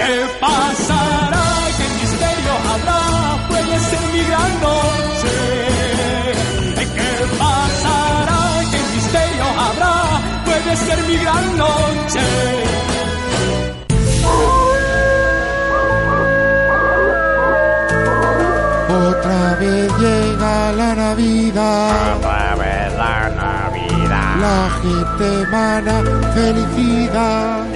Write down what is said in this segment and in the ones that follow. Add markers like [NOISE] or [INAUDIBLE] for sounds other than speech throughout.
¿Qué pasará? ¿Qué misterio habrá? Puede ser mi gran noche. ¿Qué pasará? ¿Qué misterio habrá? Puede ser mi gran noche. Otra vez llega la Navidad. Otra vez la Navidad. La gente emana felicidad.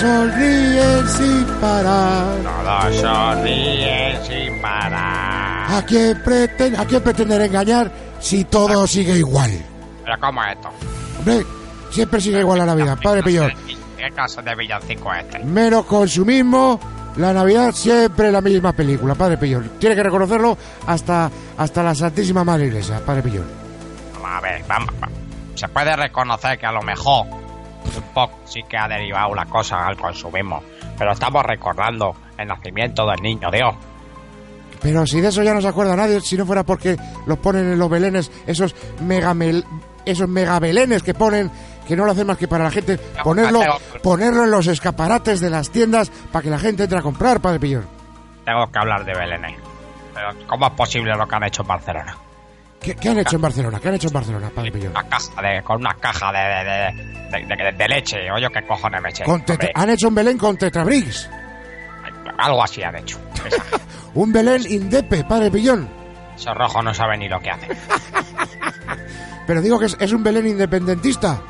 Sonríen sin parar. Todos sonríen sin parar. ¿A quién, preten- ¿A quién pretender engañar si todo sigue igual? ¿Pero cómo es esto? Hombre, siempre sigue igual la Navidad, padre Pillón. ¿Qué caso de villancico es este? Menos consumismo, la Navidad siempre la misma película, padre Pillón. Tiene que reconocerlo hasta, hasta la Santísima Madre Iglesia, padre Pillón. A ver, vamos. va- Se puede reconocer que a lo mejor un poco sí que ha derivado la cosa al consumismo. Pero estamos recordando el nacimiento del niño Dios. Pero si de eso ya no se acuerda nadie, si no fuera porque los ponen en los belenes, esos megamel, esos megabelenes que ponen, que no lo hacen más que para la gente, ponerlo, ponerlo en los escaparates de las tiendas para que la gente entre a comprar, padre Pillón. Tengo que hablar de Belén. Pero ¿cómo es posible lo que han hecho en Barcelona? ¿Qué, qué han hecho en Barcelona? ¿Qué han hecho en Barcelona, padre Pillón? Una caja de, con una caja de, de, de, de- leche. Oye, ¿qué cojones me eché? Han hecho un Belén con Tetrabrix. algo así han hecho. [LAUGHS] Un Belén indepe, padre Pillón. Esos rojos no saben ni lo que hacen. [LAUGHS] Pero digo que es, es un Belén independentista.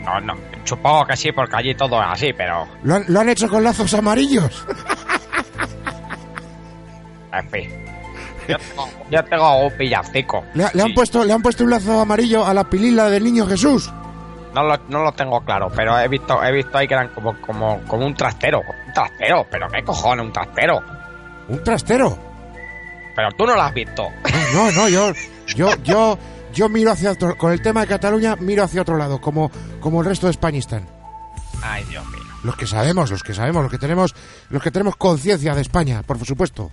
No, no, supongo que sí, porque allí todo es así, pero Lo han, lo han hecho con lazos amarillos. en fin. Yo tengo, un villancico. Le, le han Sí, puesto, le han puesto un lazo amarillo a la pilila del niño Jesús. No lo, no lo tengo claro, pero he visto, he visto ahí que eran como, como, como un trastero. Un trastero, pero qué cojones, un trastero. Un trastero. Pero tú no lo has visto. No, no, yo, yo, yo, yo miro hacia otro, con el tema de Cataluña miro hacia otro lado, como, como el resto de España están. Ay, Dios mío. Los que sabemos, los que sabemos, los que tenemos, los que tenemos conciencia de España, por supuesto.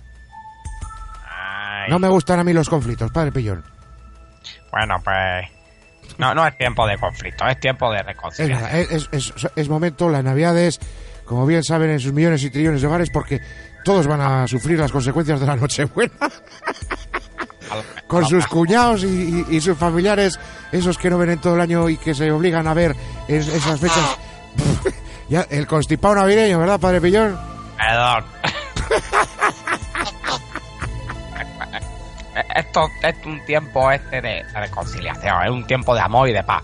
No me gustan a mí los conflictos, padre Pillón. Bueno, pues. No, no es tiempo de conflicto, es tiempo de Es reconciliación. es, es- es- es momento, las navidades, como bien saben en sus millones y trillones de hogares, porque todos van a sufrir las consecuencias de la Nochebuena, [LAUGHS] con sus cuñados y, y- y sus familiares, esos que no ven en todo el año y que se obligan a ver en esas fechas. [LAUGHS] [LAUGHS] ya, el constipado navideño, ¿verdad, padre Pillón? Perdón. Esto es un tiempo este de reconciliación, es un tiempo de amor y de paz.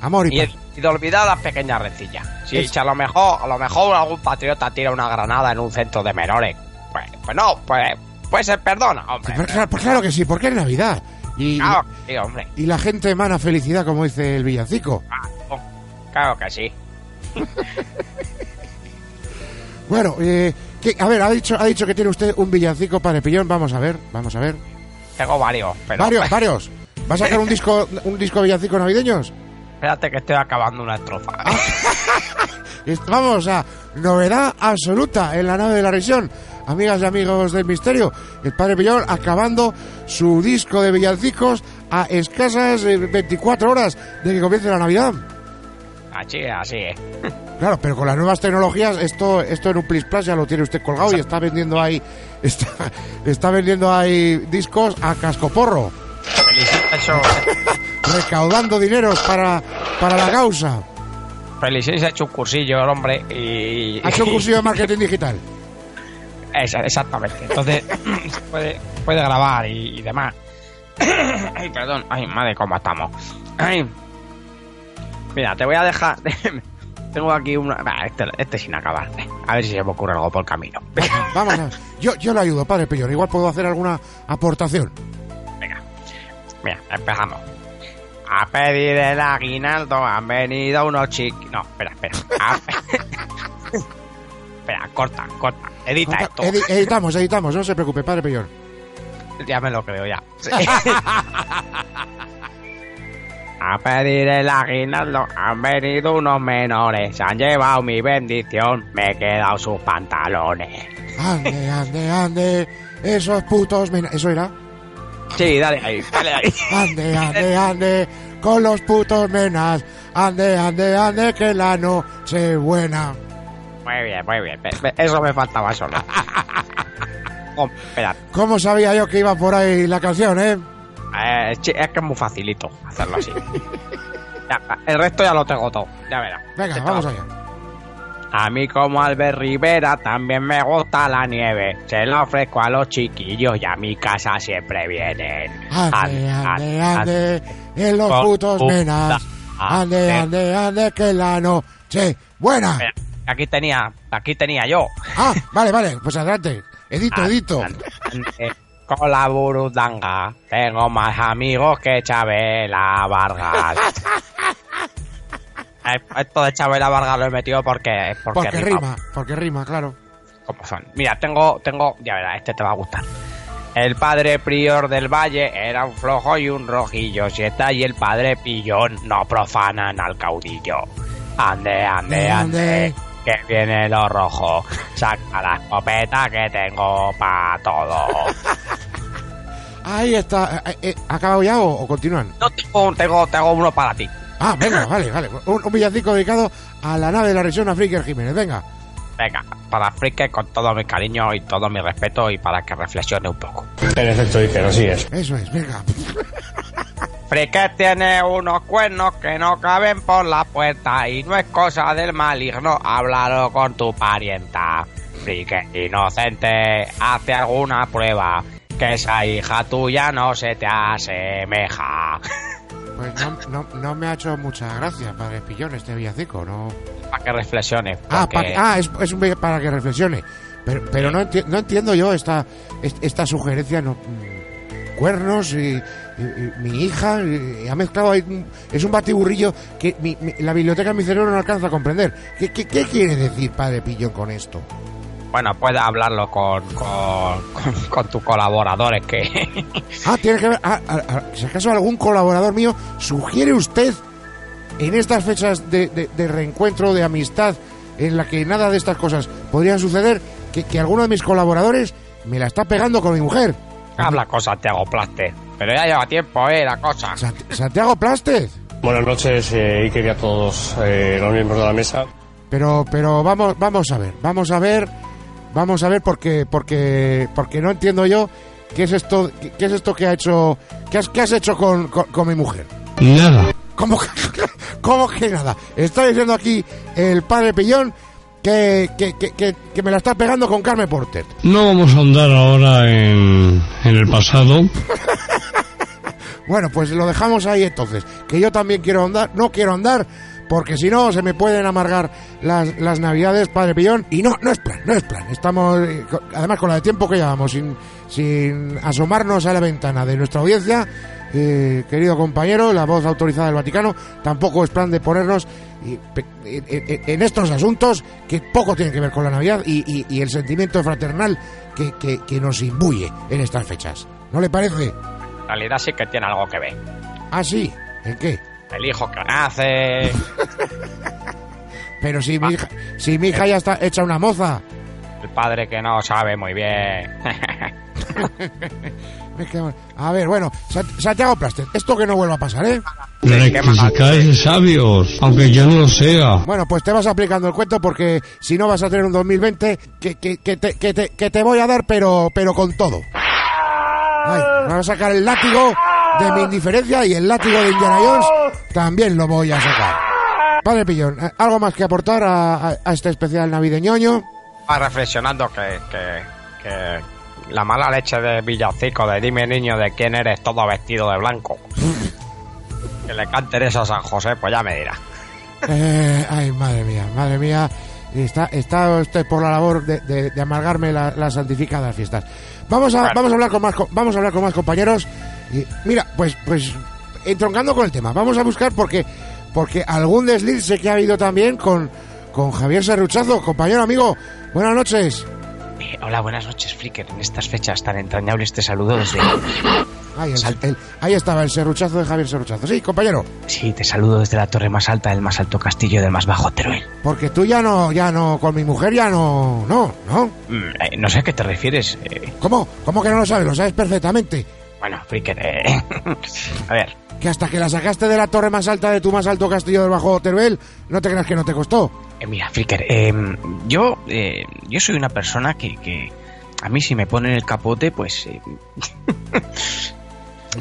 Amor y Y, paz. y de olvidar las pequeñas rencillas. Si, Es- a lo mejor, a lo mejor algún patriota tira una granada en un centro de menores, pues, pues no, pues, pues se perdona, hombre. Pues claro, pues claro que sí, porque es Navidad. Y, Claro que sí, hombre. y la gente emana felicidad, como dice el villancico. Claro, claro que sí. [LAUGHS] Bueno, eh, ¿qué- a ver, ha dicho, ha dicho que tiene usted un villancico para Pillón. Vamos a ver, vamos a ver. Tengo varios, pero Varios, [LAUGHS] varios. ¿Va a sacar un disco, un disco de villancicos navideños? espérate que estoy acabando una estrofa. Ah. [LAUGHS] Vamos a novedad absoluta en la nave de la región. Amigas y amigos del misterio, el padre Pillón acabando su disco de villancicos a escasas eh, 24 horas de que comience la Navidad. Así así es. [LAUGHS] Claro, pero con las nuevas tecnologías, esto, esto en un Plis Plus ya lo tiene usted colgado y está vendiendo ahí, está, está vendiendo ahí discos a cascoporro, [LAUGHS] recaudando dineros para, para la causa. Felicis ha hecho un cursillo el hombre y... Ha hecho un cursillo de marketing digital. [LAUGHS] Exactamente. Entonces, [CLEARS THROAT] puede, puede grabar y, y demás. [CLEARS THROAT] Ay, perdón. Ay, madre, cómo estamos. Ay. Mira, te voy a dejar... [LAUGHS] Tengo aquí una... Bah, Este, este sin acabar. A ver si se me ocurre algo por el camino. Vamos yo, yo le ayudo, padre Pillón, igual puedo hacer alguna aportación. Venga. Mira, empezamos. A pedir el aguinaldo han venido unos chiquis... No, espera, espera. A- [LAUGHS] espera, corta, corta. Edita esto. Edi- editamos, editamos, no se preocupe, padre Pillón. Ya me lo creo, ya. [LAUGHS] A pedir el aguinaldo han venido unos menores, se han llevado mi bendición, me he quedado sus pantalones. Ande, ande, ande, esos putos... ¿Eso era? Sí, dale ahí, dale ahí. Ande, ande, ande, con los putos menas. Ande, ande, ande, que la noche buena. Muy bien, muy bien. Eso me faltaba solo. [LAUGHS] oh. ¿Cómo sabía yo que iba por ahí la canción, eh? Eh es que es muy facilito hacerlo así. [LAUGHS] el resto ya lo tengo todo. Ya verás. Venga, vamos allá. A mí como Albert Rivera también me gusta la nieve. Se la ofrezco a los chiquillos y a mi casa siempre vienen. Ande, ande, ande, en los putos menas. Ande, ande, ande, que la noche buena. Aquí tenía, aquí tenía yo. Ah, vale, vale, pues adelante. Edito, edito. Con la burundanga tengo más amigos que Chabela Vargas. [LAUGHS] Esto de Chabela Vargas lo he metido porque... Porque, rima. Porque rima, claro. ¿Cómo son? Mira, tengo, tengo... Ya verás, este te va a gustar. El padre prior del valle era un flojo y un rojillo. Si está ahí el padre pillón, no profanan al caudillo. Ande, ande, ande, que viene lo rojo. [LAUGHS] Saca la escopeta que tengo para todo. [LAUGHS] Ahí está. Eh, eh, ¿Acabado ya o, continúan? No, tengo, tengo, uno para ti. Ah, venga, [LAUGHS] vale, vale. Un, villancico dedicado a la nave de la región a Jiménez, venga. Venga, para Fricker con todo mi cariño y todo mi respeto y para que reflexione un poco. En efecto, Iker, así es. Eso es, venga. Fricker tiene unos cuernos que no caben por la puerta y no es cosa del maligno, háblalo con tu parienta. Fricker inocente, hace alguna prueba, que esa hija tuya no se te asemeja. [LAUGHS] Pues no, no, no, me ha hecho mucha gracia, padre Pillón, este villancico, ¿no? Para que reflexione. Ah, ah es, es, un para que reflexione. Pero, pero no, no entiendo yo esta, esta sugerencia, no, mm, cuernos y, mi hija y, ha mezclado ahí, es un batiburrillo que la biblioteca de mi cerebro no alcanza a comprender. ¿Qué, qué, qué quiere decir padre Pillón con esto? bueno, puedes hablarlo con, con, tus colaboradores que... [LAUGHS] ah, tiene que ver... Ah, ah, ah, si acaso algún colaborador mío sugiere usted en estas fechas de, de, reencuentro, de amistad, en la que nada de estas cosas podrían suceder, que, que alguno de mis colaboradores me la está pegando con mi mujer. Habla con Santiago Plaste. Pero ya lleva tiempo, ¿eh? La cosa. Santiago Plaste. Buenas noches, eh, y a todos eh, los miembros de la mesa. Pero, pero vamos, vamos a ver, vamos a ver Vamos a ver porque porque porque no entiendo yo qué es esto qué, es esto que ha hecho qué has, qué has hecho con, con, mi mujer. Nada. ¿Cómo, [LAUGHS] ¿Cómo que nada? Está diciendo aquí el padre Pillón que, que, que, que, me la está pegando con Carmen Porter. No vamos a andar ahora en, en el pasado. [LAUGHS] bueno, pues lo dejamos ahí entonces. Que yo también quiero andar, no quiero andar porque si no se me pueden amargar las, las navidades, padre Pillón. Y no, no es plan, no es plan. Estamos, eh, además con la de tiempo que llevamos, sin, sin asomarnos a la ventana de nuestra audiencia, eh, querido compañero, la voz autorizada del Vaticano, tampoco es plan de ponernos en estos asuntos que poco tienen que ver con la Navidad y, y, el sentimiento fraternal que, que, que, nos imbuye en estas fechas. ¿No le parece? En realidad sí que tiene algo que ver. ¿Ah, sí? ¿En qué? el hijo que nace. [LAUGHS] Pero si mi, hija, si mi hija ya está hecha una moza. El padre que no sabe muy bien. [LAUGHS] [LAUGHS] a ver, bueno, Santiago Plaster, esto que no vuelva a pasar, ¿eh? Rectificáis sabios, aunque yo no lo sea. Bueno, pues te vas aplicando el cuento porque si no vas a tener un 2020 que, que, que, te, que, te, que te voy a dar, pero, pero con todo. Ay, me vas a sacar el látigo de mi indiferencia y el látigo de Indiana Jones también lo voy a sacar. Padre Pillón, eh, ¿algo más que aportar a, este especial navideño? Va reflexionando que, que, la mala leche de Villacico, de dime niño de quién eres todo vestido de blanco. que le canten eso a San José, pues ya me dirá. Eh, ay, madre mía, madre mía. Está, está usted por la labor de, amargarme las santificadas fiestas. Vamos a, vamos a hablar con más, vamos a hablar con más compañeros mira, pues, pues, entroncando con el tema, vamos a buscar porque, porque algún desliz sé que ha habido también con, con Javier Serruchazo, compañero amigo. Buenas noches. Eh, hola, buenas noches, Flicker. En estas fechas tan entrañables te saludo desde... [COUGHS] Ahí, estaba el serruchazo de Javier Serruchazo. Sí, compañero. Sí, te saludo desde la torre más alta del más alto castillo del más bajo Teruel. Porque tú ya no, ya no, con mi mujer ya no, no, ¿no? Mm, eh, no sé a qué te refieres. Eh. ¿Cómo? ¿Cómo que no lo sabes? Lo sabes perfectamente. Bueno, Fricker, eh, [COUGHS] a ver, que hasta que la sacaste de la torre más alta de tu más alto castillo del Bajo Teruel, no te creas que no te costó. Eh, mira, Flicker, em, yo, eh, yo soy una persona que, que a mí si me ponen el capote, pues... [LAUGHS]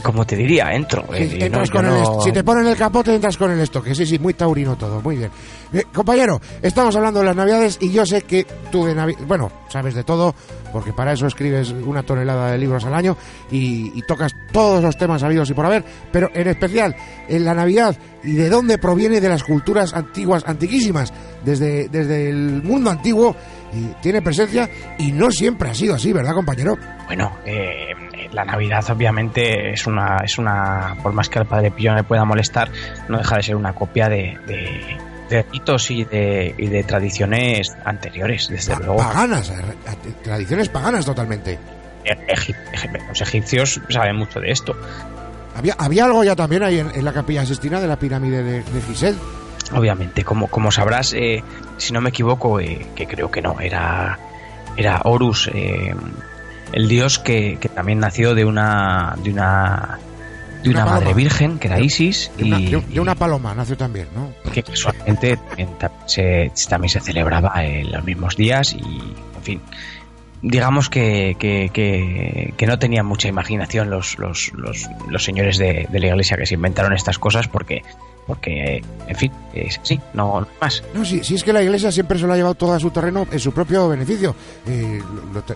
como te diría, entro. Sí, eh, entras no, con yo el no- est- Si te ponen el capote, entras con el estoque. Sí, sí, muy taurino todo, muy bien. Eh, compañero, estamos hablando de las navidades y yo sé que tú de Navidad... Bueno, sabes de todo, porque para eso escribes una tonelada de libros al año y, y tocas todos los temas habidos y por haber, pero en especial en la Navidad y de dónde proviene de las culturas antiguas, antiquísimas, desde, desde el mundo antiguo, y tiene presencia y no siempre ha sido así, ¿verdad, compañero? Bueno, eh, la Navidad obviamente es una, es una, por más que al Padre Pío no le pueda molestar, no deja de ser una copia de, de, de ritos y de, y de tradiciones anteriores, desde Pa- luego. Paganas, eh, tradiciones paganas totalmente. Egip- egip- los egipcios saben mucho de esto. Había, había algo ya también ahí en, en la capilla Sistina de la pirámide de, de Giselle. Obviamente, como, como sabrás, eh, si no me equivoco, eh, que creo que no, era, era Horus, eh, el dios que, que también nació de una de una de Una una, madre virgen, que era Isis, De una, y, de- de una paloma nació también, ¿no? que casualmente también ta- se, también se celebraba en los mismos días y, en fin, digamos que, que, que, que no tenían mucha imaginación los, los, los, los señores de, de la iglesia que se inventaron estas cosas porque, porque en fin, es así, no, no más. No, sí, sí es que la iglesia siempre se lo ha llevado todo a su terreno en su propio beneficio. Eh,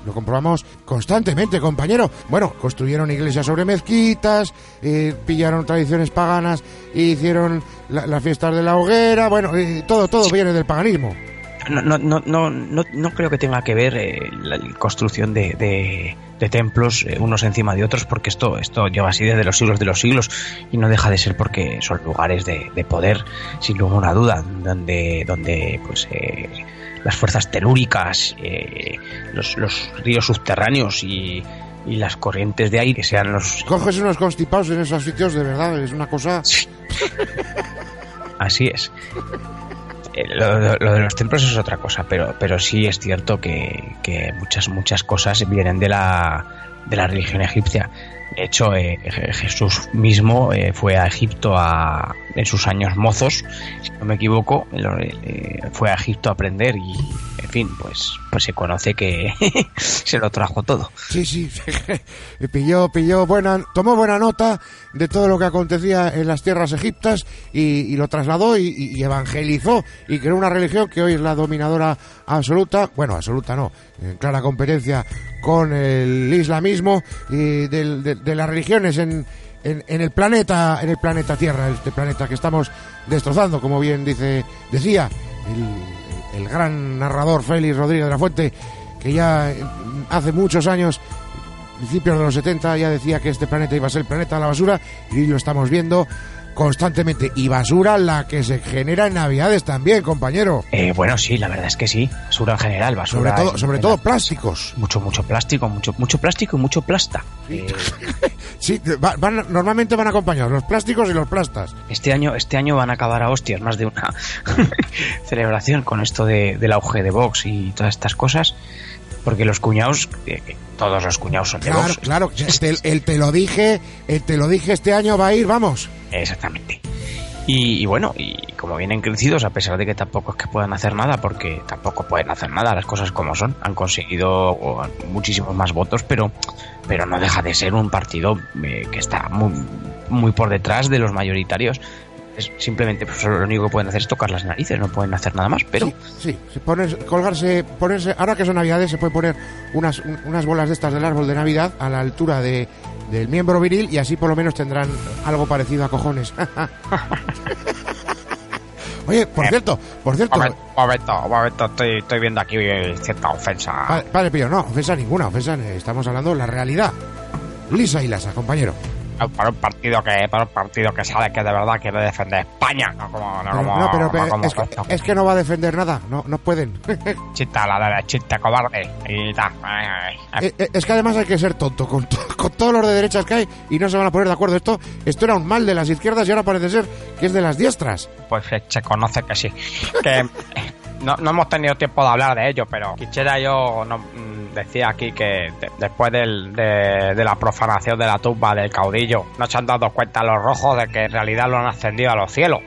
lo, comprobamos constantemente, compañero. Bueno, construyeron iglesias sobre mezquitas, eh, pillaron tradiciones paganas, e hicieron la- las fiestas de la hoguera. Bueno, eh, todo, todo viene del paganismo. No, no, no, no, no, no creo que tenga que ver eh, la construcción de, de, de templos eh, unos encima de otros, porque esto, esto lleva así desde los siglos de los siglos y no deja de ser porque son lugares de, de poder, sin ninguna duda, donde, donde pues eh, las fuerzas telúricas, eh, los, los ríos subterráneos y, y las corrientes de aire que sean los Coges unos constipados en esos sitios, de verdad, es una cosa... [LAUGHS] Así es. Eh, Lo, de los templos es otra cosa, pero, pero sí es cierto que, que muchas, muchas cosas vienen de la, de la religión egipcia. De hecho, eh, Je- Jesús mismo eh, fue a Egipto a, en sus años mozos, si no me equivoco, eh, fue a Egipto a aprender y, en fin, pues, pues se conoce que [LAUGHS] se lo trajo todo. Sí, sí, [LAUGHS] pilló, pilló buena, tomó buena nota de todo lo que acontecía en las tierras egiptas y, lo trasladó y, evangelizó y creó una religión que hoy es la dominadora absoluta, bueno, absoluta no, en clara competencia con el islamismo y del- de, de las religiones en, en, en el planeta, en el planeta Tierra, este planeta que estamos destrozando, como bien dice, decía el, el gran narrador Félix Rodríguez de la Fuente, que ya hace muchos años principios de los 70 ya decía que este planeta iba a ser el planeta de la basura y lo estamos viendo constantemente. Y basura la que se genera en Navidades también, compañero. Eh, bueno, sí, la verdad es que sí. Basura en general, Sobre basura. todo, en- sobre todo plásticos. mucho mucho plástico mucho mucho plástico y mucho plasta Eh, [LAUGHS] Sí, va- van- normalmente van acompañados los plásticos y los plastas. este año este año van a acabar a hostias más de una [LAUGHS] celebración con esto de, del auge de Vox y todas estas cosas porque los cuñados eh, que todos los cuñados son de Claro, Vox claro. El, el te lo dije, el te lo dije este año va a ir, vamos. exactamente y, y bueno y como vienen crecidos a pesar de que tampoco es que puedan hacer nada porque tampoco pueden hacer nada las cosas como son han conseguido muchísimos más votos pero pero no deja de ser un partido eh, que está muy, muy por detrás de los mayoritarios. Es simplemente pues, lo único que pueden hacer es tocar las narices, no pueden hacer nada más, pero Sí, sí, pones- colgarse, ponerse, ahora que son navidades se puede poner unas, un- unas bolas de estas del árbol de Navidad a la altura de, del miembro viril y así por lo menos tendrán algo parecido a cojones. [LAUGHS] Oye, por cierto, por cierto, momento, momento, momento, estoy, estoy viendo aquí eh, cierta ofensa. pa- padre Pío, no, ofensa ninguna, ofensa, eh, estamos hablando de la realidad. Lisa y lasa, compañero. Para un partido que para un partido que sabe que de verdad quiere defender España, no como, no Pero, como, no, pero, no pero como es, que, es que no va a defender nada, no, no pueden. [LAUGHS] chita la derechita cobarde y ay. Eh, eh, es que además hay que ser tonto con, to- con todos los de derechas que hay y no se van a poner de acuerdo. Esto, esto era un mal de las izquierdas y ahora parece ser que es de las diestras. Pues eh, se conoce que sí. Que [LAUGHS] no, no hemos tenido tiempo de hablar de ello, pero quisiera yo mm, decía aquí que de- después del- de, la profanación de la tumba del caudillo, no se han dado cuenta los rojos de que en realidad lo han ascendido a los cielos.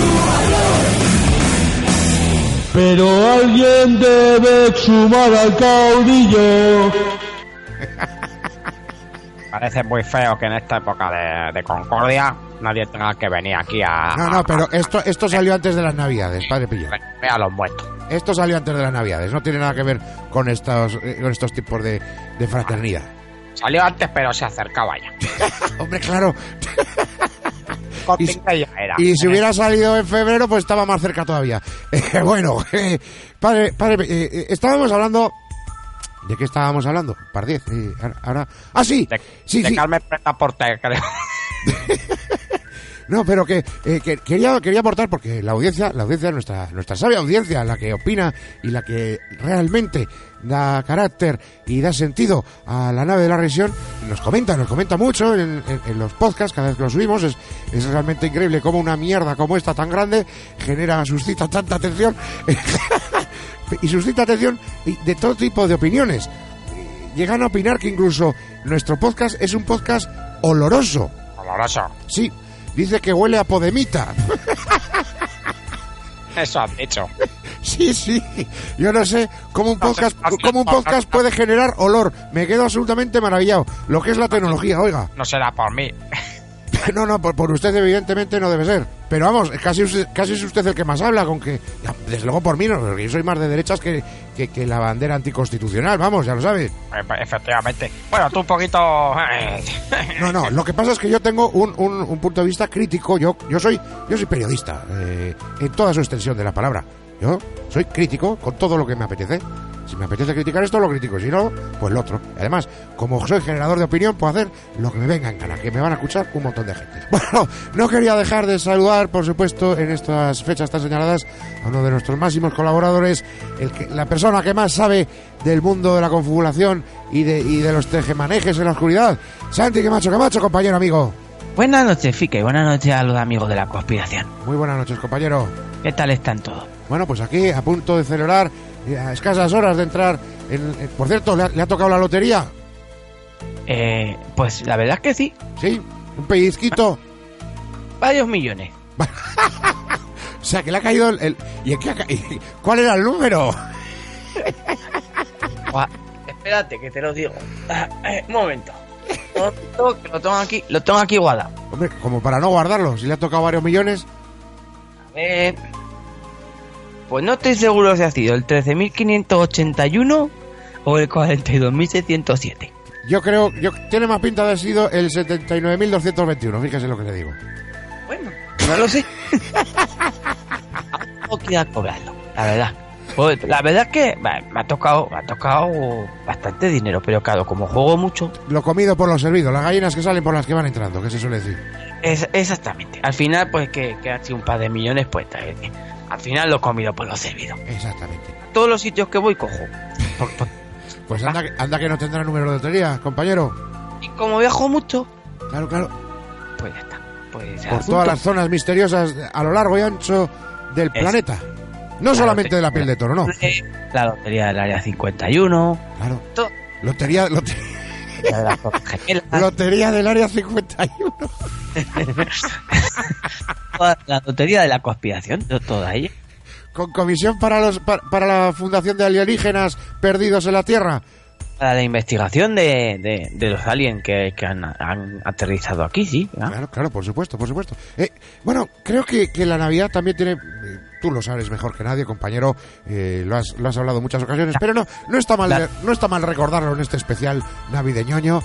Lo- Pero alguien debe exhumar al caudillo. [LAUGHS] Parece muy feo que en esta época de, de concordia nadie tenga que venir aquí a... No, no, pero esto, esto salió antes de las navidades, padre Pillo. Ve a los muertos. Esto salió antes de las navidades, no tiene nada que ver con estos, eh, con estos tipos de, de fraternidad. Salió antes, pero se acercaba ya. [LAUGHS] Hombre, claro. [LAUGHS] Y, era. si hubiera salido en febrero, pues estaba más cerca todavía. [LAUGHS] Eh, bueno, eh, padre, padre, eh, eh, estábamos hablando... ¿De qué estábamos hablando? Par 10. eh, ahora, Ah, sí. De, sí, de sí. Carmen Preta creo. [LAUGHS] No, pero que, eh, que quería, quería aportar porque la audiencia, la audiencia, nuestra, nuestra sabia audiencia, la que opina y la que realmente da carácter y da sentido a la nave de la región, nos comenta, nos comenta mucho en, en- en los podcasts, cada vez que los subimos, es, es realmente increíble cómo una mierda como esta tan grande genera, suscita tanta atención [LAUGHS] y suscita atención de todo tipo de opiniones. Llegan a opinar que incluso nuestro podcast es un podcast oloroso. Oloroso. Sí, dice que huele a podemita. [LAUGHS] Eso han dicho. [LAUGHS] Sí, sí. Yo no sé cómo un podcast, cómo un podcast puede generar olor. Me quedo absolutamente maravillado. Lo que es la tecnología, oiga. No será por mí. [LAUGHS] No, no, por, por usted evidentemente no debe ser. Pero vamos, casi, casi es usted el que más habla, con que, ya, desde luego por mí, no, yo soy más de derechas que, que, que la bandera anticonstitucional, vamos, ya lo sabe. Eh, Efectivamente. Bueno, tú un poquito... eh, No, no, lo que pasa es que yo tengo un, un- un punto de vista crítico. Yo, yo soy, yo soy periodista, eh, en toda su extensión de la palabra. Yo soy crítico con todo lo que me apetece. Si me apetece criticar esto, lo critico. Si no, pues lo otro. Además, como soy generador de opinión, puedo hacer lo que me venga en gana, que me van a escuchar un montón de gente. [LAUGHS] Bueno, no quería dejar de saludar, por supuesto, en estas fechas tan señaladas, a uno de nuestros máximos colaboradores, el que, la persona que más sabe del mundo de la configuración y de, y de los tejemanejes en la oscuridad. Santi, que macho, que macho, compañero amigo. Buenas noches, Fique, y buenas noches a los amigos de la conspiración. Muy buenas noches, compañero. ¿Qué tal están todos? Bueno, pues aquí a punto de celebrar, a escasas horas de entrar. En, en- por cierto, ¿le ha, le ha tocado la lotería? Eh, pues la verdad es que sí, Sí, un pellizquito. [LAUGHS] varios millones. [LAUGHS] O sea, que le ha caído el. el- ¿Y en qué ha ca- y [LAUGHS] ¿Cuál era el número? Espérate, que te lo digo. Eh, un momento. Un momento, que lo tengo aquí, lo tengo aquí guardado. Hombre, como para no guardarlo, si le ha tocado varios millones. A ver. Pues no estoy seguro si ha sido el 13.581 o el 42.607. Yo creo, yo tiene más pinta de haber sido el 79.221, fíjese lo que le digo. Bueno, no lo sé. [LAUGHS] No queda cobrarlo, la verdad. Pues, la verdad es que me ha tocado, me ha tocado bastante dinero, pero claro, como juego mucho, Lo comido por lo servido, las gallinas que salen por las que van entrando, que se suele decir. es, exactamente. Al final, pues que, que ha sido un par de millones, pues al final lo he comido por lo servido. Exactamente. Todos los sitios que voy cojo. Por- [LAUGHS] por- Pues anda, anda que no tendrá número de lotería, compañero. y como viajo mucho, Claro, claro. pues ya está. Pues por todas las zonas misteriosas a lo largo y ancho del Es- planeta. No La solamente de la piel de toro, no. La lotería del área 51, Claro. todo. Lotería, lotería, la de [LAUGHS] lotería del área 51. [LAUGHS] toda la lotería de la conspiración, to- toda ella. Con comisión para los pa- para, la fundación de alienígenas perdidos en la Tierra. Para la investigación de, de, de los aliens que, que han, han aterrizado aquí, sí. Claro, claro, por supuesto, por supuesto. Eh, bueno, creo que, que la Navidad también tiene... eh, tú lo sabes mejor que nadie, compañero. eh, lo, has, lo has hablado en muchas ocasiones. Pero no, no, está mal, no está mal recordarlo en este especial navideñoño.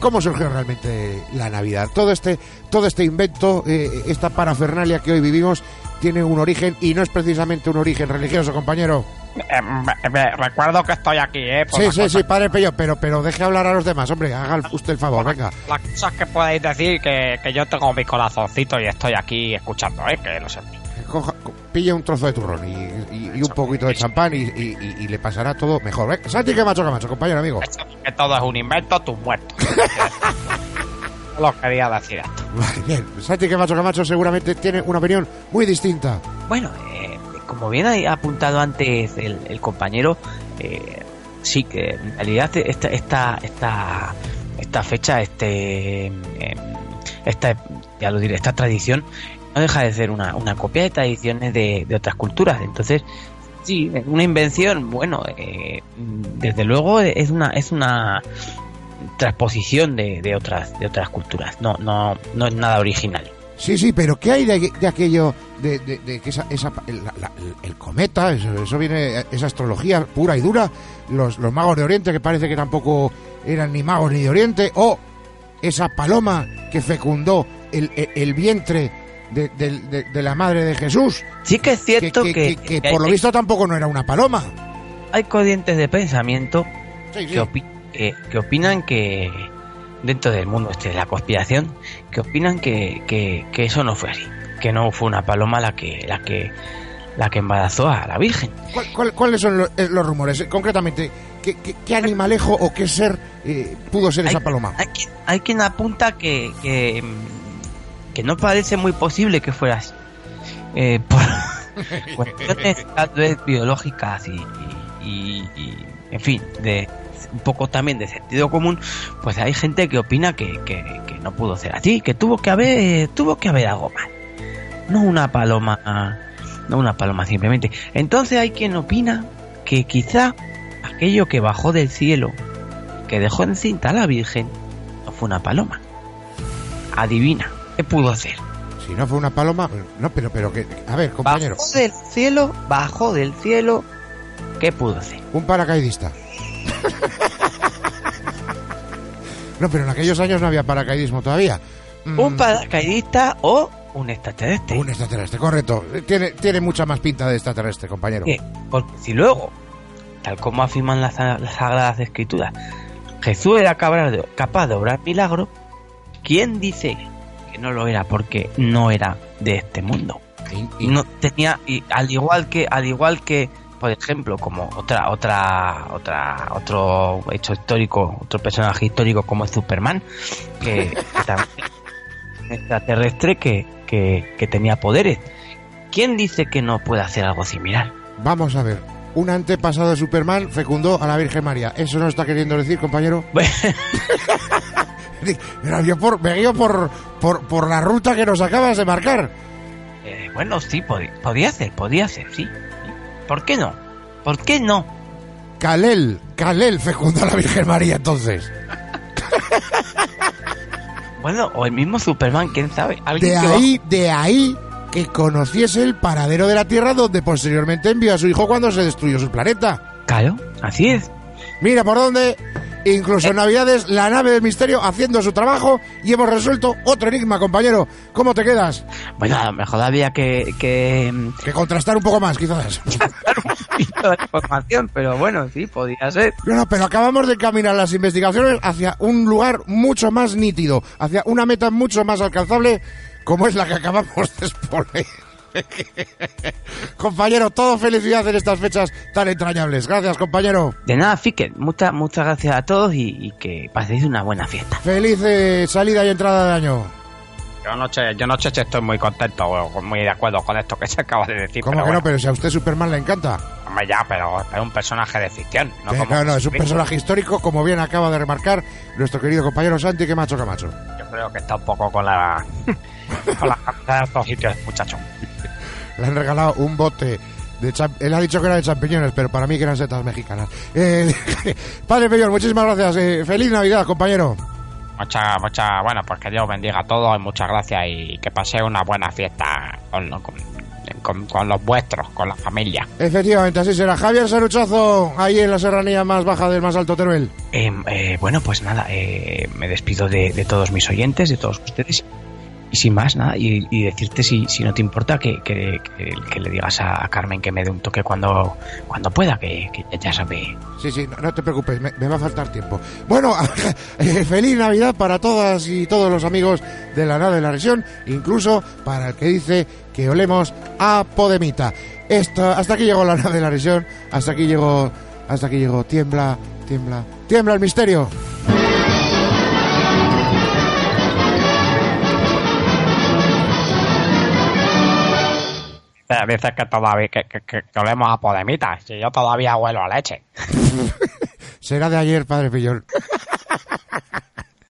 ¿Cómo surgió realmente la Navidad? Todo este, todo este invento, eh, esta parafernalia que hoy vivimos, tiene un origen y no es precisamente un origen religioso, compañero. eh, me- me- recuerdo que estoy aquí, ¿eh? por Sí, sí, sí, padre Pello, pero, pero deje hablar a los demás, hombre, haga usted el favor, venga. Las cosas que podéis decir que, que yo tengo mi corazoncito y estoy aquí escuchando, ¿eh? Que lo sepáis. Coja, co- pille un trozo de turrón y, y- y un poquito de champán y, y- y- y le pasará todo mejor. ¿eh? Santi Camacho Camacho, compañero amigo. Que todo es un invento, tú muerto. [LAUGHS] Solo quería decir esto. Vale, bien. Santi Camacho Camacho seguramente tiene una opinión muy distinta. Bueno, eh, como bien ha apuntado antes el, el compañero, eh, sí que en realidad esta, esta, esta, esta fecha, este, eh, esta, ya lo diré, esta tradición no deja de ser una, una copia de tradiciones de, de otras culturas. Entonces, sí, una invención, bueno, eh, desde luego es una, es una transposición de, de otras, de otras culturas. No, no, no es nada original. Sí, sí, pero ¿qué hay de, de aquello de, de- que esa, esa- el, la- el cometa, eso, eso viene, esa astrología pura y dura, los, los magos de Oriente que parece que tampoco eran ni magos ni de Oriente, o esa paloma que fecundó el- el vientre de, de- de la madre de Jesús, Sí que es cierto que- que, que- que que por lo visto tampoco no era una paloma. hay corrientes de pensamiento Sí, opi- que- que opinan que dentro del mundo este de la conspiración que opinan que, eso no fue así que no fue una paloma la que la que la que embarazó a la virgen ¿Cuál- cuál- ¿Cuáles son eh, los, rumores? Eh, Concretamente, ¿qué, qué- qué animalejo o qué ser eh, pudo ser esa paloma? hay hay quien apunta que, que no parece muy posible que fuera así. Eh, por [LAUGHS] cuestiones tal vez biológicas y, y- y- y, en fin de un poco también de sentido común pues hay gente que opina que, que- que no pudo ser así que tuvo que haber tuvo que haber algo mal. No una paloma no una paloma simplemente. Entonces hay quien opina que quizá aquello que bajó del cielo que dejó encinta a la virgen no fue una paloma. Adivina qué pudo hacer Si no fue una paloma, no, pero, pero que, a ver, compañero, Bajó del cielo, bajó del cielo. ¿Qué pudo hacer? un paracaidista. no, pero en aquellos años no había paracaidismo todavía. Mm, ¿Un paracaidista o un extraterrestre? un extraterrestre, correcto. Tiene, tiene mucha más pinta de extraterrestre, compañero. ¿Qué? Porque si luego, tal como afirman las, las Sagradas Escrituras, Jesús era capaz de, capaz de obrar milagros, ¿quién dice que no lo era? Porque no era de este mundo. Y- y- no tenía y al igual que al igual que por ejemplo como otra otra otra otro hecho histórico otro personaje histórico como es Superman que, que [LAUGHS] también es extraterrestre que, que, que tenía poderes quién dice que no puede hacer algo similar Vamos a ver. Un antepasado de Superman fecundó a la Virgen María. ¿Eso no está queriendo decir, compañero? [LAUGHS] Me guío por, me guío por, por, por la ruta que nos acabas de marcar. Eh, bueno sí podía, podía ser podía ser sí ¿por qué no? ¿por qué no? Kalel, Kalel fecundó a la Virgen María entonces. bueno o el mismo Superman quién sabe De ahí, de ahí que conociese el paradero de la Tierra donde posteriormente envió a su hijo cuando se destruyó su planeta. claro así es Mira por dónde, incluso en Navidades, la nave del misterio haciendo su trabajo y hemos resuelto otro enigma, compañero. ¿Cómo te quedas? Bueno, a lo mejor había que, que Que contrastar un poco más, quizás. [LAUGHS] dar un poquito de información, pero bueno, sí, podía ser. No, no, pero acabamos de caminar las investigaciones hacia un lugar mucho más nítido, hacia una meta mucho más alcanzable, como es la que acabamos de exponer. [LAUGHS] compañero, todo felicidad en estas fechas tan entrañables. Gracias, compañero. De nada, Fiker, muchas muchas gracias a todos y, y que paséis una buena fiesta. Feliz eh, salida y entrada de año. Yo no sé, yo no sé si estoy muy contento o muy de acuerdo con esto que se acaba de decir. ¿Cómo pero que no? bueno, Pero si a usted Superman le encanta. hombre, ya, pero es un personaje de ficción. No, como no, no, es un personaje histórico, como bien acaba de remarcar nuestro querido compañero Santi Camacho Camacho. Yo creo que está un poco con la. Con la cabeza de estos sitios, muchacho. Le han regalado un bote de Él ha dicho que era de champiñones, pero para mí que eran setas mexicanas. Eh, [LAUGHS] Padre Peyor, muchísimas gracias. Eh, feliz Navidad, compañero. Mucha, mucha, bueno, pues que Dios bendiga a todos y muchas gracias y que pase una buena fiesta con, con, con- con los vuestros, con la familia. Efectivamente, así será. Javier Saruchazo, ahí en la serranía más baja del más alto Teruel. Eh, eh, bueno, pues nada, eh, me despido de, de todos mis oyentes, de todos ustedes. Sin más, nada, y, decirte si, si no te importa que, que, que- le digas a, Carmen que me dé un toque cuando, cuando pueda, que, ya sabe. Sí, sí, no, te preocupes, me, va a faltar tiempo. Bueno, [LAUGHS] eh, feliz Navidad para todas y todos los amigos de la nave de la región, incluso para el que dice que olemos a Podemita. Esto, hasta aquí llegó la nave de la risión, hasta aquí llegó, hasta aquí llegó, tiembla, tiembla, tiembla el misterio. Dices que todavía que, que, que- que olemos a Podemita. Si yo todavía huelo a leche. [LAUGHS] Será de ayer, padre Pillón.